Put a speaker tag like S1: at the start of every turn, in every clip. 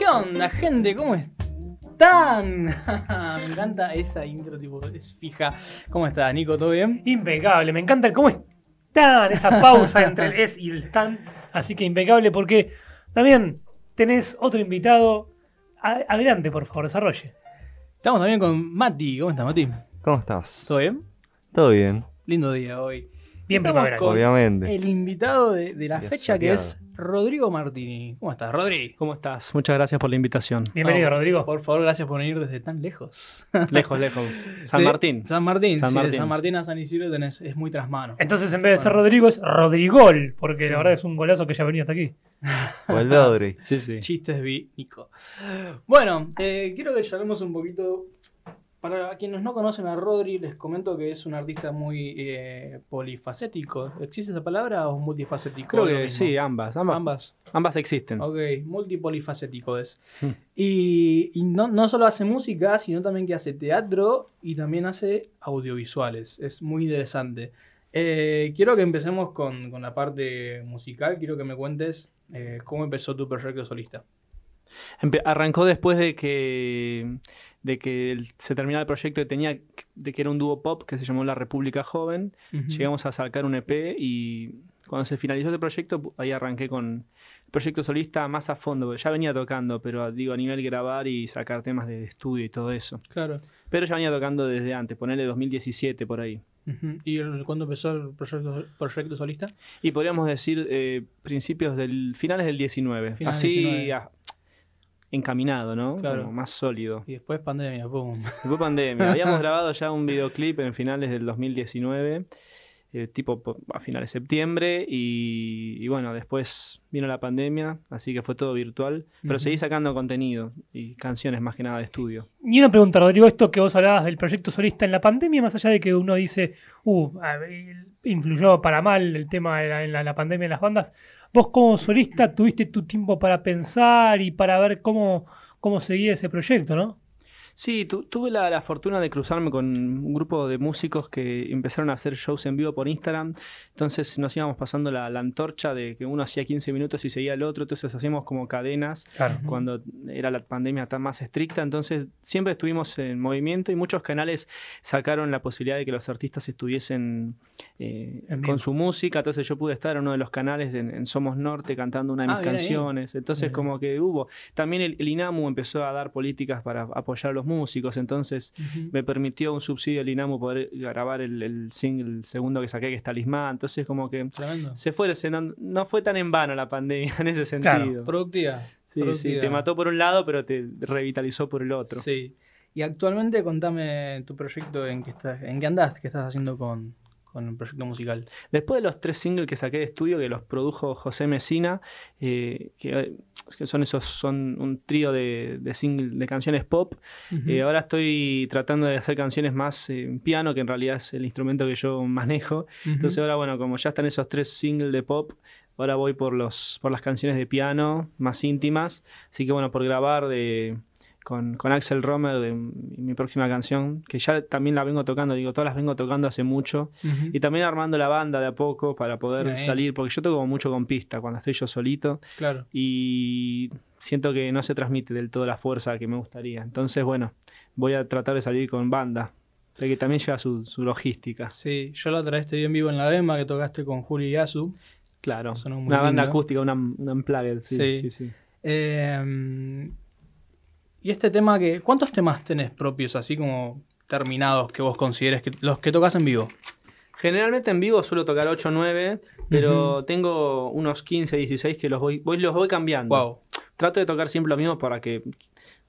S1: ¿Qué onda, gente? ¿Cómo están? me encanta esa intro, tipo, es fija. ¿Cómo está, Nico? ¿Todo bien?
S2: Impecable, me encanta el cómo están, esa pausa entre el es y el están. Así que impecable porque también tenés otro invitado. Adelante, por favor, desarrolle.
S1: Estamos también con Mati. ¿Cómo estás, Mati?
S3: ¿Cómo estás?
S1: ¿Todo bien?
S3: Todo bien,
S1: Lindo día hoy.
S2: Bien
S1: con
S3: obviamente.
S1: El invitado de, de la fecha que es Rodrigo Martini. ¿Cómo estás, Rodri?
S4: ¿Cómo estás? Muchas gracias por la invitación.
S2: Bienvenido,
S1: Oh,
S2: Rodrigo.
S1: Por favor, gracias por venir desde tan lejos.
S4: Lejos, lejos. San Martín.
S1: San Martín,
S4: San
S1: sí, de
S4: Martín.
S1: San Martín a San Isidro tenés, es muy trasmano.
S2: Entonces, en vez de ser. Rodrigo, es Rodrigol, porque la verdad es un golazo que ya venía hasta aquí.
S3: O el.
S4: Sí, sí.
S1: Chistes vi, Nico. Bueno, eh, quiero que charlemos un poquito. Para quienes no conocen a Rodri, les comento que es un artista muy eh, polifacético. ¿Existe esa palabra o multifacético?
S4: Creo que sí, ambas. Ambas,
S1: Ambas.
S4: ambas existen.
S1: Ok, multipolifacético es.
S4: Hmm.
S1: Y, y no, no solo hace música, sino también que hace teatro y también hace audiovisuales. Es muy interesante. Eh, quiero que empecemos con, con la parte musical. Quiero que me cuentes eh, cómo empezó tu proyecto solista.
S4: Empe- arrancó después de que, de que se terminara el proyecto que tenía, de que era un dúo pop que se llamó La República Joven. Llegamos a sacar un EP y cuando se finalizó el proyecto, ahí arranqué con el proyecto solista más a fondo. porque Ya venía tocando, pero digo, a nivel grabar y sacar temas de estudio y todo eso.
S1: Claro.
S4: Pero ya venía tocando desde antes, ponerle 2017 por ahí.
S1: ¿Y cuándo empezó el proyecto, proyecto solista?
S4: Y podríamos decir eh, principios del. finales del 19.
S1: Finales
S4: así
S1: del 19.
S4: Encaminado, ¿no?
S1: Claro.
S4: Como más sólido.
S1: Y después pandemia, boom.
S4: Después pandemia. Habíamos grabado ya un videoclip en finales del 2019. Eh, tipo po- a finales de septiembre y, y bueno, después vino la pandemia, así que fue todo virtual, pero seguí sacando contenido y canciones más que nada de estudio.
S2: Y una pregunta, Rodrigo, esto que vos hablabas del proyecto solista en la pandemia, más allá de que uno dice, uh, influyó para mal el tema de la, en la, la pandemia en las bandas, vos como solista tuviste tu tiempo para pensar y para ver cómo, cómo seguía ese proyecto, ¿no?
S4: Sí, tu- tuve la, la fortuna de cruzarme con un grupo de músicos que empezaron a hacer shows en vivo por Instagram. Entonces nos íbamos pasando la, la antorcha de que uno hacía 15 minutos y seguía el otro. Entonces hacíamos como cadenas
S2: Claro.
S4: cuando era la pandemia tan más estricta. Entonces siempre estuvimos en movimiento y muchos canales sacaron la posibilidad de que los artistas estuviesen eh, con su música. Entonces yo pude estar en uno de los canales en, en Somos Norte cantando una de
S1: Ah,
S4: mis
S1: bien
S4: canciones. Entonces
S2: Bien.
S4: como que hubo. También el, el INAMU empezó a dar políticas para apoyar a los músicos. Entonces me permitió un subsidio el INAMU poder grabar el, el single segundo que saqué que es Talismán. Entonces como que
S1: Tremendo.
S4: se fue, no, no fue tan en vano la pandemia en ese
S2: Claro.
S4: sentido.
S1: Productiva.
S4: Sí, sí, te mató por un lado, pero te revitalizó por el otro.
S1: Sí. Y actualmente contame tu proyecto en qué estás, en qué andás, qué estás haciendo con, con el proyecto musical.
S4: Después de los tres singles que saqué de estudio, que los produjo José Mesina, eh, que, que son esos, son un trío de, de, single- de canciones pop. Eh, ahora estoy tratando de hacer canciones más eh, en piano, que en realidad es el instrumento que yo manejo. Entonces ahora, bueno, como ya están esos tres singles de pop, ahora voy por los por las canciones de piano más íntimas. Así que bueno, por grabar de con, con Axel Romer de mi próxima canción, que ya también la vengo tocando, digo, todas las vengo tocando hace mucho. Y también armando la banda de a poco para poder
S1: Bien.
S4: salir, porque yo toco mucho con pista cuando estoy yo solito
S1: Claro.
S4: y siento que no se transmite del todo la fuerza que me gustaría. Entonces, bueno, voy a tratar de salir con banda, de que también lleva su, su logística.
S1: Sí, yo la otra vez te vi en vivo en la Dema que tocaste con Juli Yasu.
S4: Claro,
S1: Sonó muy
S4: una banda acústica, una, una unplugged, sí,
S1: Sí.
S4: sí, sí.
S1: Eh, y este tema que. ¿Cuántos temas tenés propios, así como terminados, que vos consideres que los que tocas en vivo?
S4: Generalmente en vivo suelo tocar 8 o 9, pero tengo unos 15, 16 que los voy, voy, los voy cambiando.
S1: Wow.
S4: Trato de tocar siempre lo mismo para que,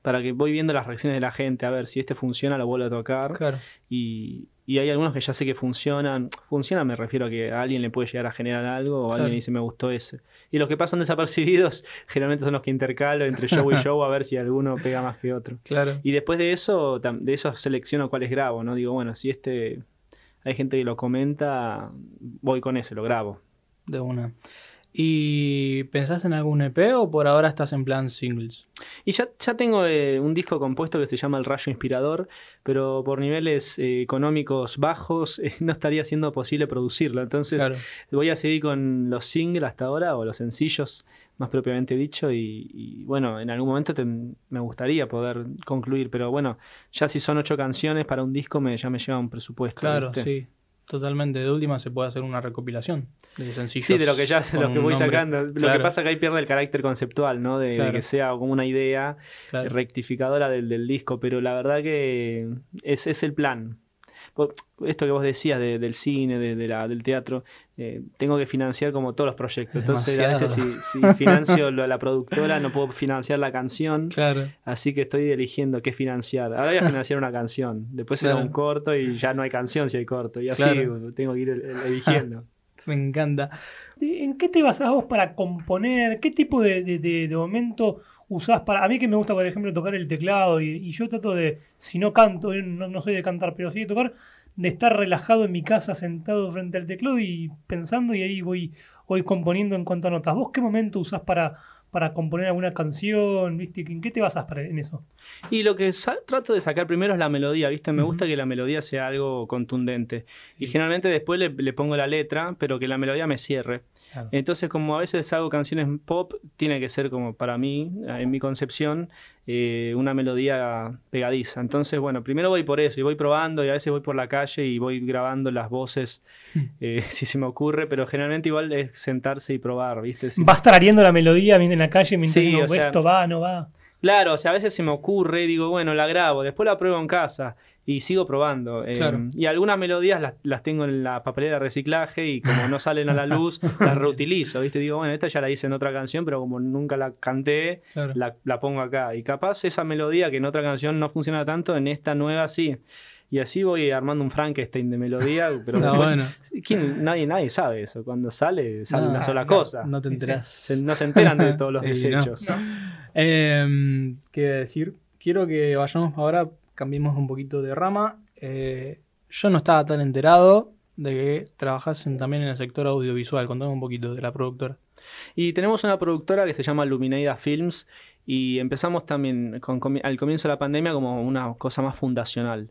S4: para que voy viendo las reacciones de la gente, a ver si este funciona, lo vuelvo a tocar.
S1: Claro.
S4: Y, y hay algunos que ya sé que funcionan. Funcionan me refiero a que a alguien le puede llegar a generar algo o
S1: Claro.
S4: alguien dice me gustó ese. Y los que pasan desapercibidos generalmente son los que intercalo entre show y show a ver si alguno pega más que otro.
S1: Claro.
S4: Y después de eso, de eso selecciono cuáles grabo, ¿no? Digo, bueno, si este hay gente que lo comenta, voy con ese, lo grabo.
S1: De una. ¿Y pensaste en algún EP o por ahora estás en plan singles?
S4: Y ya, ya tengo eh, un disco compuesto que se llama El Rayo Inspirador, pero por niveles eh, económicos bajos eh, no estaría siendo posible producirlo. Entonces
S1: Claro.
S4: voy a seguir con los singles hasta ahora, o los sencillos más propiamente dicho, y, y, bueno, en algún momento ten- me gustaría poder concluir, pero bueno, ya si son ocho canciones para un disco me, ya me lleva un presupuesto.
S1: Claro,
S4: ¿viste?
S1: sí. Totalmente. De última se puede hacer una recopilación de sencillos.
S4: Sí, de lo que ya lo que voy sacando. Lo que pasa que ahí pierde el carácter conceptual, ¿no? De, que sea como una idea
S1: claro.
S4: rectificadora del, del disco, pero la verdad que es, es el plan. Esto que vos decías de- del cine, de, de la, del teatro, eh, tengo que financiar como todos los proyectos. Entonces, a veces si,
S1: Demasiado.
S4: si financio lo- la productora, no puedo financiar la canción.
S1: Claro.
S4: Así que estoy eligiendo qué financiar. Ahora voy a financiar una canción. Después será
S1: Claro.
S4: un corto y ya no hay canción si hay corto. Y así
S1: Claro.
S4: tengo que ir el- el- eligiendo.
S1: Me encanta.
S2: ¿En qué te basás vos para componer? ¿Qué tipo de, de- de- de momento usás para.? A mí que me gusta, por ejemplo, tocar el teclado y, y yo trato de, si no canto, eh, no, no soy de cantar, pero sí de tocar, de estar relajado en mi casa, sentado frente al teclado y pensando y ahí voy, voy componiendo en cuanto a notas. ¿Vos qué momento usás para, para componer alguna canción? ¿Viste? ¿En qué te para, en eso?
S4: Y lo que trato de sacar primero es la melodía, ¿viste? Me gusta que la melodía sea algo contundente. Y generalmente después le, le pongo la letra, pero que la melodía me cierre.
S1: Claro.
S4: Entonces, como a veces hago canciones pop, tiene que ser como para mí, en mi concepción, eh, una melodía pegadiza. Entonces, bueno, primero voy por eso y voy probando y a veces voy por la calle y voy grabando las voces eh, si se me ocurre, pero generalmente igual es sentarse y probar, ¿viste? Si-
S2: ¿Vas tarareando la melodía en la calle mientras
S4: Sí, o sea-
S2: esto va, no va?
S4: Claro, o sea, a veces se me ocurre y digo, bueno, la grabo, después la pruebo en casa y sigo probando. Eh,
S1: Claro.
S4: Y algunas melodías las, las tengo en la papelera de reciclaje y como no salen a la luz, las reutilizo, ¿viste? Digo, bueno, esta ya la hice en otra canción, pero como nunca la canté,
S1: Claro.
S4: la, la pongo acá. Y capaz esa melodía que en otra canción no funciona tanto, en esta nueva sí. Y así voy armando un Frankenstein de melodía, pero después-
S1: bueno.
S4: ¿quién? nadie, nadie sabe eso. Cuando sale, sale
S1: No,
S4: una sola
S2: no,
S4: cosa.
S1: No te enterás.
S4: Se- no se enteran de todos los
S1: no.
S4: desechos.
S1: Em, ¿Qué decir? Quiero que vayamos ahora, cambiemos un poquito de rama. Eh, yo no estaba tan enterado de que trabajas en- también en el sector audiovisual. Contame un poquito de la productora.
S4: Y tenemos una productora que se llama Luminaida Films y empezamos también al comienzo de la pandemia como una cosa más fundacional.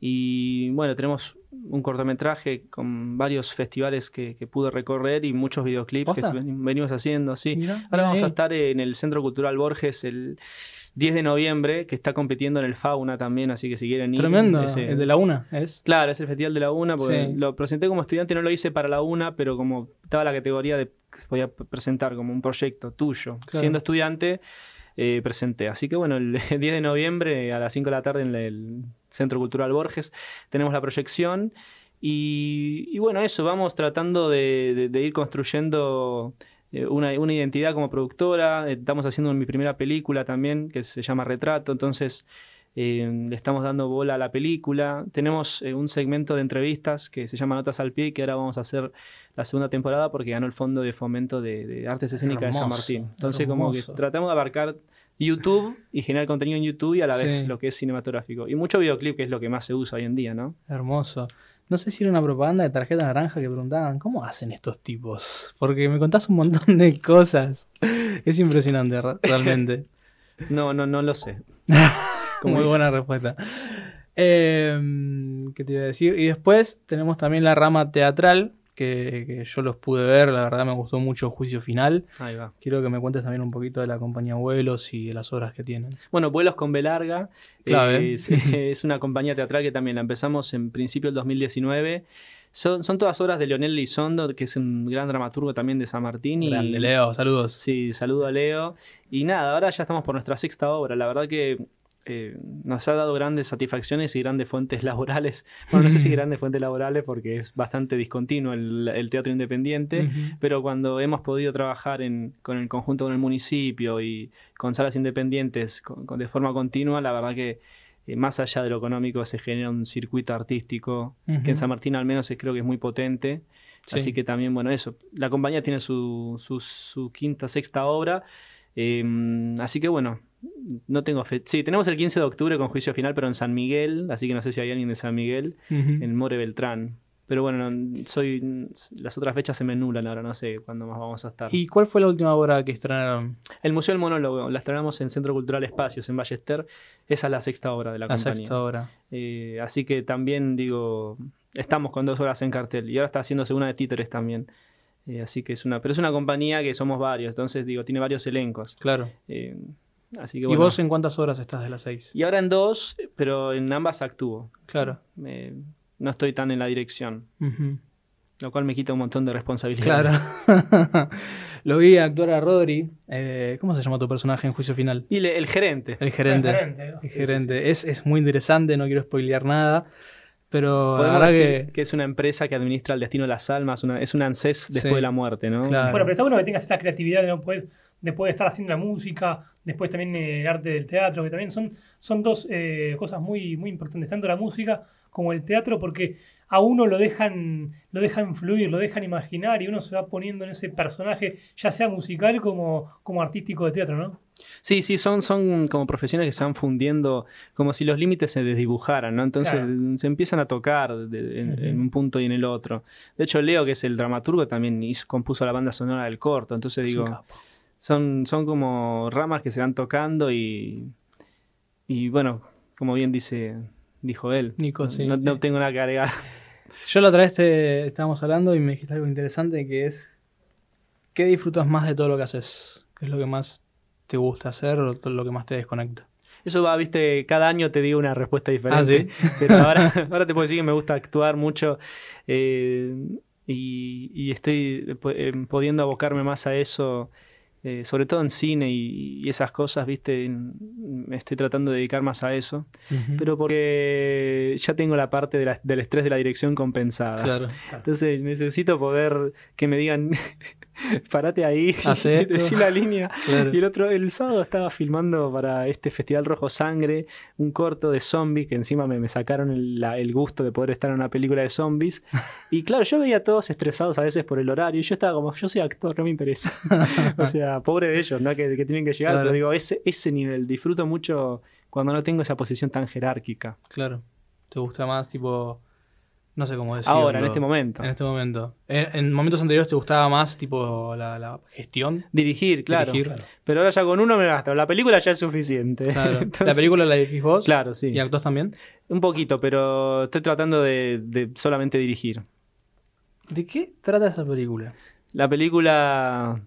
S4: Y bueno, tenemos un cortometraje con varios festivales que, que pude recorrer y muchos videoclips que venimos haciendo, sí.
S1: Mirá,
S4: Ahora vamos a estar en el Centro Cultural Borges el 10 de noviembre, que está compitiendo en el Fauna también, así que si quieren ir...
S1: Tremendo.
S4: ese-
S1: El de la una, ¿es?
S4: Claro, es el Festival de la UNA, porque
S1: Sí.
S4: lo presenté como estudiante, no lo hice para la UNA, pero como estaba la categoría de que se podía presentar como un proyecto tuyo,
S1: Claro.
S4: siendo estudiante, eh, presenté. Así que bueno, el 10 de noviembre a las 5 de la tarde en el Centro Cultural Borges tenemos la proyección. Y, y bueno, eso, vamos tratando de, ir construyendo eh, una, una identidad como productora. Eh, Estamos haciendo mi primera película también, que se llama Retrato, entonces eh, le estamos dando bola a la película. Tenemos eh, un segmento de entrevistas que se llama Notas al Pie, que ahora vamos a hacer la segunda temporada porque ganó el Fondo de Fomento de, de Artes Escénicas de San Martín. Entonces, como que tratamos de abarcar YouTube y generar contenido en YouTube y a la vez lo que es cinematográfico. Y mucho videoclip, que es lo que más se usa hoy en día, ¿no?
S1: Hermoso. No sé si era una propaganda de tarjeta naranja que preguntaban, ¿cómo hacen estos tipos? Porque me contás un montón de cosas. Es impresionante, re- realmente.
S4: No, no, no lo sé.
S1: Muy buena respuesta. Eh, ¿Qué te iba a decir? Y después tenemos también la rama teatral, que, que yo los pude ver, la verdad me gustó mucho Juicio Final.
S4: Ahí va.
S1: Quiero que me cuentes también un poquito de la compañía Vuelos y de las obras que tienen.
S4: Bueno, Vuelos con B larga.
S1: Clave.
S4: eh, es, es una compañía teatral que también la empezamos en principio del 2019. Son, son todas obras de Leonel Lizondo, que es un gran dramaturgo también de San Martín. Y,
S1: Grande, Leo, saludos.
S4: Sí, saludo a Leo. Y nada, ahora ya estamos por nuestra sexta obra. La verdad que eh, nos ha dado grandes satisfacciones y grandes fuentes laborales. Bueno, no sé si grandes fuentes laborales porque es bastante discontinuo el, el teatro independiente. Pero cuando hemos podido trabajar en- con el conjunto con el municipio y con salas independientes con- con- de forma continua, la verdad que eh, más allá de lo económico se genera un circuito artístico que en San Martín al menos creo que es muy potente.
S1: Sí.
S4: Así que también, bueno, eso. La compañía tiene su, su, su quinta, sexta obra. eh, así que bueno, no tengo fe. Sí, tenemos el 15 de octubre con juicio final, pero en San Miguel. Así que no sé si hay alguien de San Miguel, en More Beltrán. Pero bueno, no- soy las otras fechas se me nulan ahora, no sé cuándo más vamos a estar.
S1: ¿Y cuál fue la última obra que estrenaron?
S4: El Museo del Monólogo, la estrenamos en Centro Cultural Espacios, en Ballester. Esa es la sexta obra de la,
S1: La
S4: compañía.
S1: sexta obra.
S4: Eh, así que también digo, estamos con dos horas en cartel. Y ahora está haciéndose una de títeres también. Eh, así que es una, pero es una compañía que somos varios, entonces digo, tiene varios elencos.
S1: Claro.
S4: Eh, así que
S1: ¿Y vos en cuántas horas estás de las seis?
S4: Y ahora en dos, pero en ambas actúo.
S1: Claro.
S4: Eh, no estoy tan en la dirección, lo cual me quita un montón de responsabilidad.
S1: Claro. Lo vi actuar a Rodri. eh, ¿Cómo se llama tu personaje en Juicio Final?
S4: Y le- el gerente.
S1: El gerente.
S2: El gerente, ¿no?
S1: El
S2: Sí, sí,
S1: gerente. Es, es muy interesante, no quiero spoilear nada. Pero la verdad
S4: decir
S1: que.
S4: que... es una empresa que administra el destino de las almas, una- es un ANSES después
S1: Sí.
S4: de la muerte, ¿no?
S1: Claro.
S2: Bueno, pero está bueno que tengas esta creatividad de no puedes, después de estar haciendo la música, después también eh, el arte del teatro, que también son, son dos eh, cosas muy, muy importantes, tanto la música como el teatro, porque a uno lo dejan, lo dejan fluir, lo dejan imaginar y uno se va poniendo en ese personaje, ya sea musical como, como artístico de teatro, ¿no?
S4: Sí, sí, son, son como profesiones que se van fundiendo como si los límites se desdibujaran, ¿no? Entonces
S2: Claro.
S4: se empiezan a tocar de- en, en un punto y en el otro. De hecho, Leo, que es el dramaturgo, también hizo- compuso la banda sonora del corto. Entonces digo. Son, son como ramas que se van tocando y, y bueno, como bien dice, dijo él.
S1: Nico, sí.
S4: no, no tengo nada que agregar.
S1: Yo la otra vez te estábamos hablando y me dijiste algo interesante que es. ¿Qué disfrutas más de todo lo que haces? ¿Qué es lo que más te gusta hacer o lo que más te desconecta?
S4: Eso va, viste, cada año te digo una respuesta diferente.
S1: Ah, ¿sí?
S4: Pero ahora, ahora te puedo decir que me gusta actuar mucho eh, y, y estoy eh, pudiendo abocarme más a eso, eh, sobre todo en cine y, esas cosas, viste. en- Me estoy tratando de dedicar más a eso.
S1: Ujú.
S4: Pero porque ya tengo la parte de la- del estrés de la dirección compensada.
S1: Claro.
S4: Entonces necesito poder que me digan, parate ahí,
S1: Hacé esto".
S4: decí la línea.
S1: Claro.
S4: Y el otro, el sábado estaba filmando para este Festival Rojo Sangre un corto de zombies que encima me, me sacaron el, la- el gusto de poder estar en una película de zombies. Y claro, yo veía a todos estresados a veces por el horario y yo estaba como, yo soy actor, no me interesa. o sea, pobre de ellos, ¿no? Que, que tienen que llegar,
S1: Claro.
S4: pero digo, ese, ese nivel, disfruto mucho cuando no tengo esa posición tan jerárquica.
S1: Claro. ¿Te gusta más, tipo. No sé cómo decirlo?
S4: Ahora, en este momento.
S1: En este momento. En, en momentos anteriores te gustaba más, tipo, la, la gestión.
S4: Dirigir, claro.
S1: Dirigir.
S4: Pero ahora ya con uno me gasto. La película ya es suficiente.
S1: Claro.
S4: Entonces-
S1: ¿La película la dirigís vos?
S4: Claro, sí.
S1: ¿Y actúas también?
S4: Un poquito, pero estoy tratando de, de solamente dirigir.
S1: ¿De qué trata esa película?
S4: La película,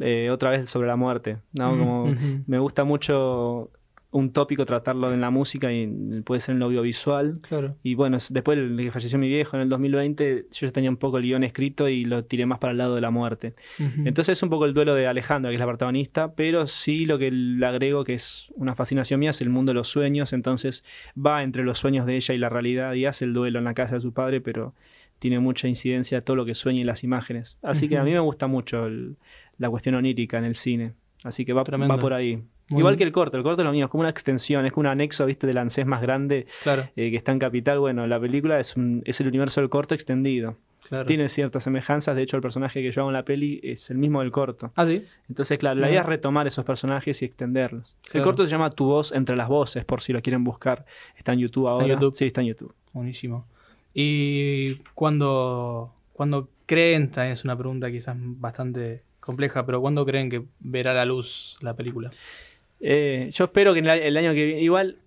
S4: eh, otra vez sobre la muerte. ¿no?
S1: Mm,
S4: Como. Me gusta mucho un tópico tratarlo en la música y puede ser en lo audiovisual.
S1: Claro.
S4: Y bueno, después de que falleció mi viejo en el 2020, yo ya tenía un poco el guion escrito y lo tiré más para el lado de la muerte. Entonces es un poco el duelo de Alejandra, que es la protagonista, pero sí lo que le agrego, que es una fascinación mía, es el mundo de los sueños. Entonces va entre los sueños de ella y la realidad y hace el duelo en la casa de su padre, pero tiene mucha incidencia todo lo que sueña y las imágenes. Así que a mí me gusta mucho el- la cuestión onírica en el cine. Así que va, por ahí.
S1: Muy
S4: Igual
S1: bien.
S4: que el corto, el corto es lo mío, es como una extensión, es como un anexo, viste, del ANSES más grande
S1: Claro,
S4: eh, que está en Capital. Bueno, la película es, un- es el universo del corto extendido.
S1: claro.
S4: Tiene ciertas semejanzas, de hecho el personaje que yo hago en la peli es el mismo del corto.
S1: Ah, sí.
S4: Entonces, claro, la idea es retomar esos personajes y extenderlos. El corto se llama Tu voz entre las voces, por si lo quieren buscar. Está en YouTube ahora.
S1: YouTube.
S4: Sí, está en YouTube.
S1: Buenísimo. Y cuando, cuando creen, también es una pregunta quizás bastante compleja, pero ¿cuándo creen que verá la luz la película?
S4: Eh, yo espero que en el, el año que viene, igual,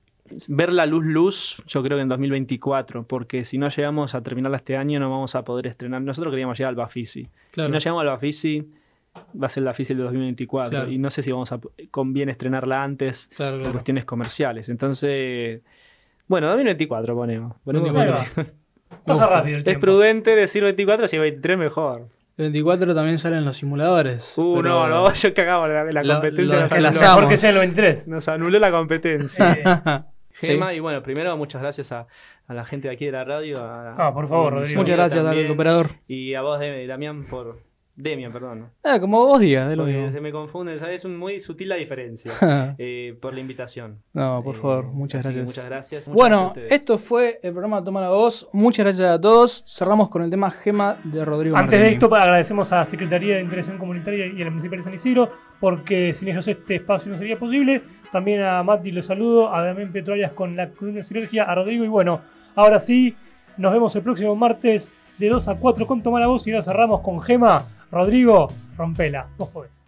S4: ver la luz luz, yo creo que en 2024, porque si no llegamos a terminarla este año no vamos a poder estrenar. Nosotros queríamos llegar al Bafisi.
S1: Claro.
S4: Si no llegamos al Bafisi, va a ser la Bafisi del 2024.
S1: Claro.
S4: Y no sé si vamos a conviene estrenarla antes
S1: Claro,
S4: por cuestiones comerciales. Entonces, bueno, 2024 ponemos. Ponemos
S2: Ahí
S1: 24.
S2: va. Pasa rápido el
S4: Es
S2: tiempo.
S4: prudente decir 24, si 23 mejor.
S1: El 24 también salen los simuladores.
S4: Uh,
S1: pero-
S4: no, no, yo cagaba la, la
S1: Lo-
S4: competencia.
S1: lo
S4: nos,
S1: desplazamos.
S4: anuló,
S2: Mejor que sea el 23.
S4: nos anuló la competencia.
S2: Eh,
S4: Gema, y bueno, primero muchas gracias a, a la gente de aquí de la radio. a-
S2: Ah, por favor, Rodrigo.
S1: Muchas gracias
S4: también,
S1: al operador.
S4: Y a vos, Damián, por. Demian, perdón.
S1: Ah, como vos digas, es lo
S4: Porque
S1: mismo.
S4: se me confunde, ¿sabes? Es muy sutil la diferencia. eh, por la invitación.
S1: no, por
S4: Eh,
S1: favor, muchas gracias.
S4: Muchas gracias. Muchas gracias a
S1: Bueno, esto fue el programa Toma la Voz. Muchas gracias a todos. Cerramos con el tema Gema de Rodrigo
S2: Antes de esto, agradecemos a la Secretaría de Integración Comunitaria y a la Municipal de San Isidro, porque sin ellos este espacio no sería posible. También a Mati los saludo, a Damián Petroalias con la columna de Sinergia, a Rodrigo. Y bueno, ahora sí, nos vemos el próximo martes de 2 a 4 con Tomar la Voz y ahora cerramos con Gema. Rodrigo, rompela. Vos podés.